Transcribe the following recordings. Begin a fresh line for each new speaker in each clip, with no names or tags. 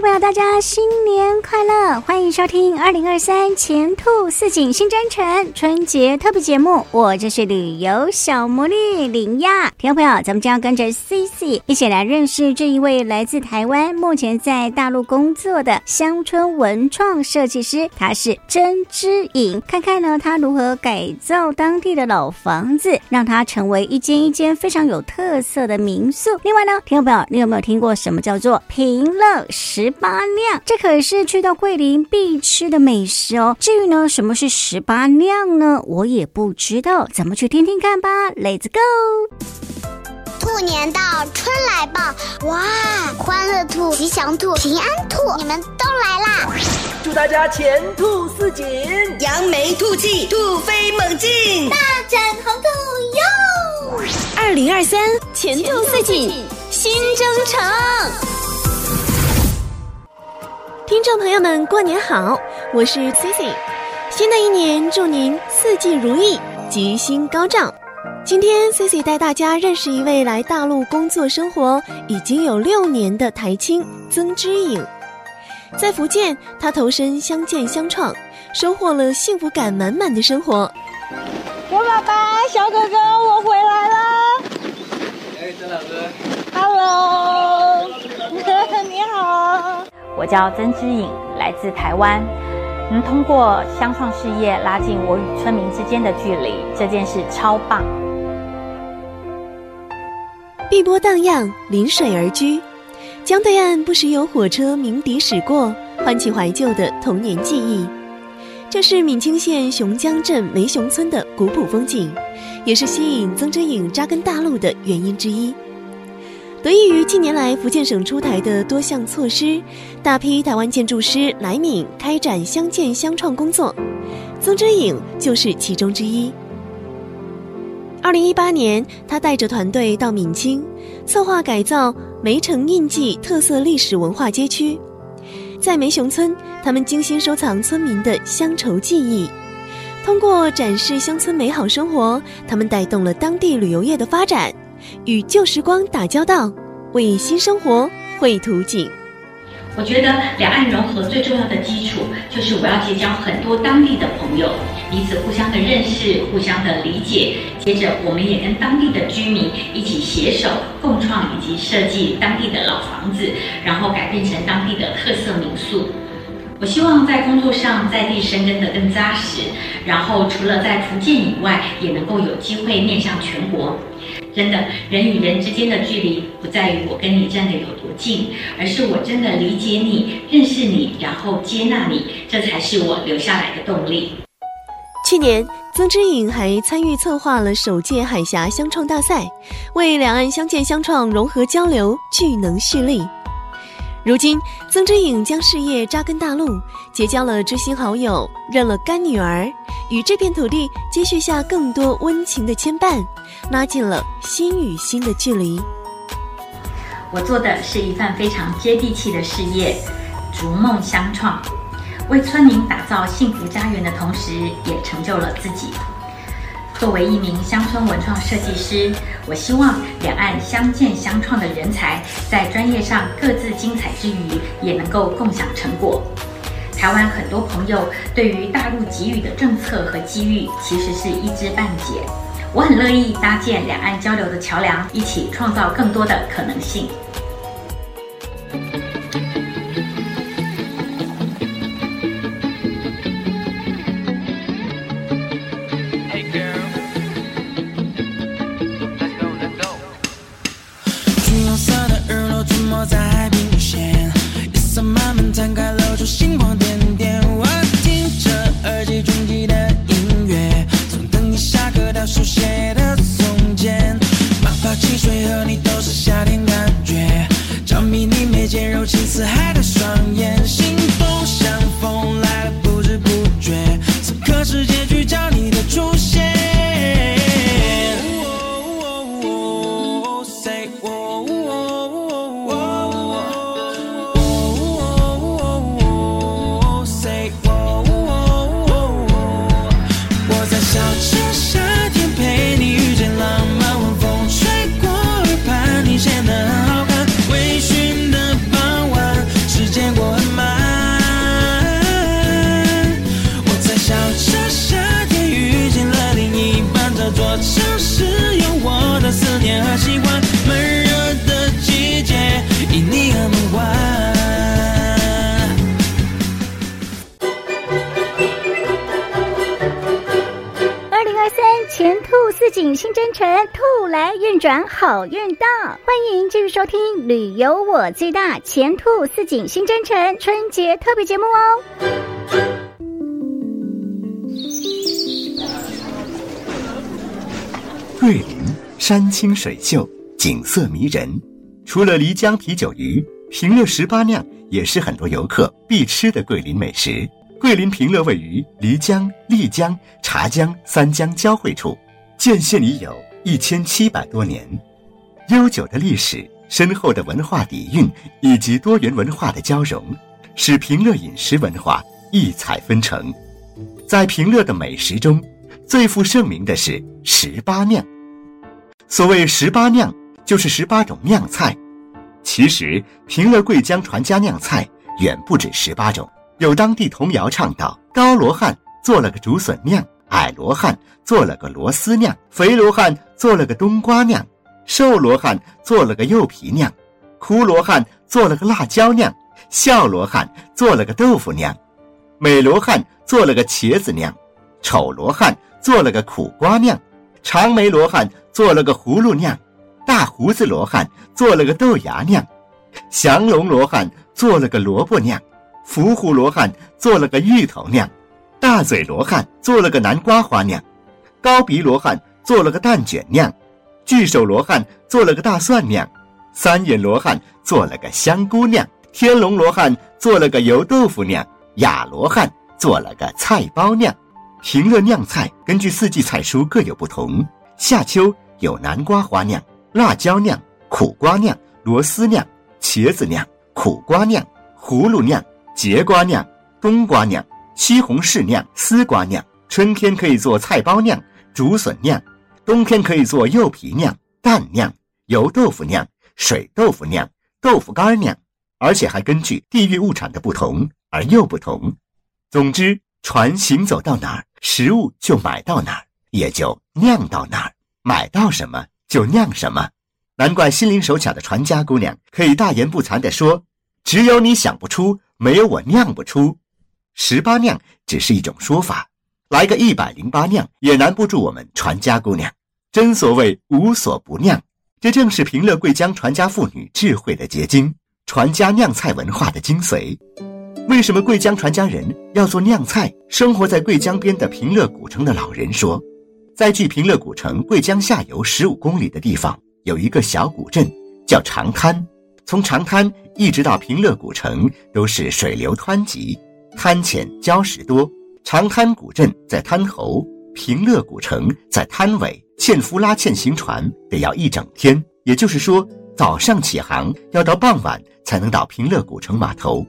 朋友，大家新年快乐！欢迎收听二零二三前兔似锦新征程春节特别节目，我就是旅游小魔力林亚。听众朋友，咱们将要跟着 CC 一起来认识这一位来自台湾、目前在大陆工作的乡村文创设计师，他是曾之颖。看看呢，他如何改造当地的老房子，让它成为一间一间非常有特色的民宿。另外呢，听众朋友，你有没有听过什么叫做平乐？十八酿，这可是去到桂林必吃的美食哦。至于呢，什么是十八酿呢？我也不知道，咱们去听听看吧。Let's go！
兔年到，春来报，哇！欢乐兔、吉祥兔、平安兔，你们都来啦！
祝大家前兔似锦，
扬眉吐气，兔飞猛进，
大展宏图哟！
二零二三前兔似锦新征程。听众朋友们，过年好！我是 Cici，新的一年祝您四季如意，吉星高照。今天 Cici 带大家认识一位来大陆工作生活已经有六年的台青曾之颖。在福建，他投身乡建乡创，收获了幸福感满满的生活。
我爸爸，小哥哥，我回来了。
哎，曾老师。
Hello，你好。
我叫曾之颖，来自台湾。能通过乡创事业拉近我与村民之间的距离，这件事超棒。
碧波荡漾，临水而居，江对岸不时有火车鸣笛驶过，唤起怀旧的童年记忆。这是闽清县雄江镇梅雄村的古朴风景，也是吸引曾之颖扎根大陆的原因之一。得益于近年来福建省出台的多项措施，大批台湾建筑师来闽开展乡建乡创工作，曾之颖就是其中之一。二零一八年，他带着团队到闽清，策划改造梅城印记特色历史文化街区。在梅雄村，他们精心收藏村民的乡愁记忆，通过展示乡村美好生活，他们带动了当地旅游业的发展。与旧时光打交道，为新生活绘图景。
我觉得两岸融合最重要的基础，就是我要结交很多当地的朋友，彼此互相的认识，互相的理解。接着，我们也跟当地的居民一起携手共创以及设计当地的老房子，然后改变成当地的特色民宿。我希望在工作上在地生根得更扎实，然后除了在福建以外，也能够有机会面向全国。真的，人与人之间的距离不在于我跟你站得有多近，而是我真的理解你、认识你，然后接纳你，这才是我留下来的动力。
去年，曾之颖还参与策划了首届海峡相创大赛，为两岸相见相创融合交流聚能蓄力。如今，曾之颖将事业扎根大陆，结交了知心好友，认了干女儿，与这片土地接续下更多温情的牵绊，拉近了心与心的距离。
我做的是一份非常接地气的事业，逐梦乡创，为村民打造幸福家园的同时，也成就了自己。作为一名乡村文创设计师，我希望两岸相见相创的人才在专业上各自精彩之余，也能够共享成果。台湾很多朋友对于大陆给予的政策和机遇，其实是一知半解。我很乐意搭建两岸交流的桥梁，一起创造更多的可能性。
Oh. 前兔似锦，新征程，兔来运转，好运到！欢迎继续收听《旅游我最大》前兔似锦新征程春节特别节目哦。
桂林山清水秀，景色迷人。除了漓江啤酒鱼，平乐十八酿也是很多游客必吃的桂林美食。桂林平乐位于漓江、丽江、茶江三江交汇处，建县已有一千七百多年，悠久的历史、深厚的文化底蕴以及多元文化的交融，使平乐饮食文化异彩纷呈。在平乐的美食中，最负盛名的是十八酿。所谓十八酿，就是十八种酿菜。其实，平乐桂江传家酿菜远不止十八种。有当地童谣唱道：“高罗汉做了个竹笋酿，矮罗汉做了个螺丝酿，肥罗汉做了个冬瓜酿，瘦罗汉做了个柚皮酿，哭罗汉做了个辣椒酿，笑罗汉做了个豆腐酿，美罗汉做了个茄子酿，丑罗汉做了个苦瓜酿，长眉罗汉做了个葫芦酿，大胡子罗汉做了个豆芽酿，降龙罗汉做了个萝卜酿。”伏虎罗汉做了个芋头酿，大嘴罗汉做了个南瓜花酿，高鼻罗汉做了个蛋卷酿，巨手罗汉做了个大蒜酿，三眼罗汉做了个香菇酿，天龙罗汉做了个油豆腐酿，哑罗汉做了个菜包酿。平乐酿菜根据四季菜蔬各有不同，夏秋有南瓜花酿、辣椒酿、苦瓜酿、螺丝酿、茄子酿、苦瓜酿、葫芦酿。节瓜酿、冬瓜酿、西红柿酿、丝瓜酿，春天可以做菜包酿、竹笋酿，冬天可以做柚皮酿、蛋酿、油豆腐酿、水豆腐酿、豆腐干酿，而且还根据地域物产的不同而又不同。总之，船行走到哪儿，食物就买到哪儿，也就酿到哪儿，买到什么就酿什么。难怪心灵手巧的船家姑娘可以大言不惭地说：“只有你想不出。”没有我酿不出，十八酿只是一种说法，来个一百零八酿也难不住我们传家姑娘。真所谓无所不酿，这正是平乐桂江传家妇女智慧的结晶，传家酿菜文化的精髓。为什么桂江传家人要做酿菜？生活在桂江边的平乐古城的老人说，在距平乐古城桂江下游十五公里的地方，有一个小古镇，叫长滩。从长滩一直到平乐古城，都是水流湍急，滩浅礁石多。长滩古镇在滩头，平乐古城在滩尾。纤夫拉纤行船得要一整天，也就是说，早上起航要到傍晚才能到平乐古城码头。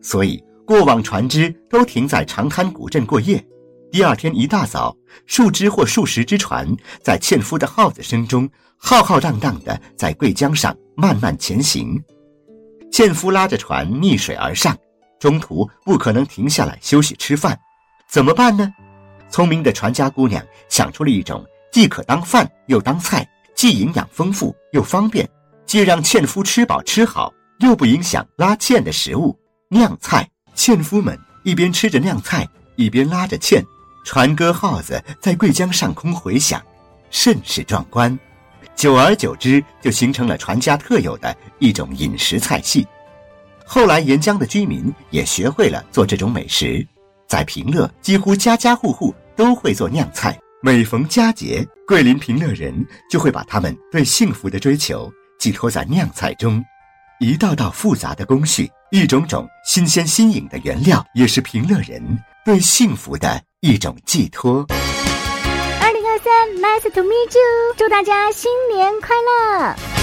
所以，过往船只都停在长滩古镇过夜。第二天一大早，数只或数十只船在纤夫的号子声中，浩浩荡荡地在桂江上慢慢前行，纤夫拉着船逆水而上，中途不可能停下来休息吃饭，怎么办呢？聪明的船家姑娘想出了一种既可当饭又当菜，既营养丰富又方便，既让纤夫吃饱吃好又不影响拉纤的食物——酿菜。纤夫们一边吃着酿菜，一边拉着纤，船歌号子在桂江上空回响，甚是壮观。久而久之，就形成了传家特有的一种饮食菜系。后来沿江的居民也学会了做这种美食，在平乐几乎家家户户都会做酿菜。每逢佳节，桂林平乐人就会把他们对幸福的追求寄托在酿菜中。一道道复杂的工序，一种种新鲜新颖的原料，也是平乐人对幸福的一种寄托。
Nice to meet you！祝大家新年快乐！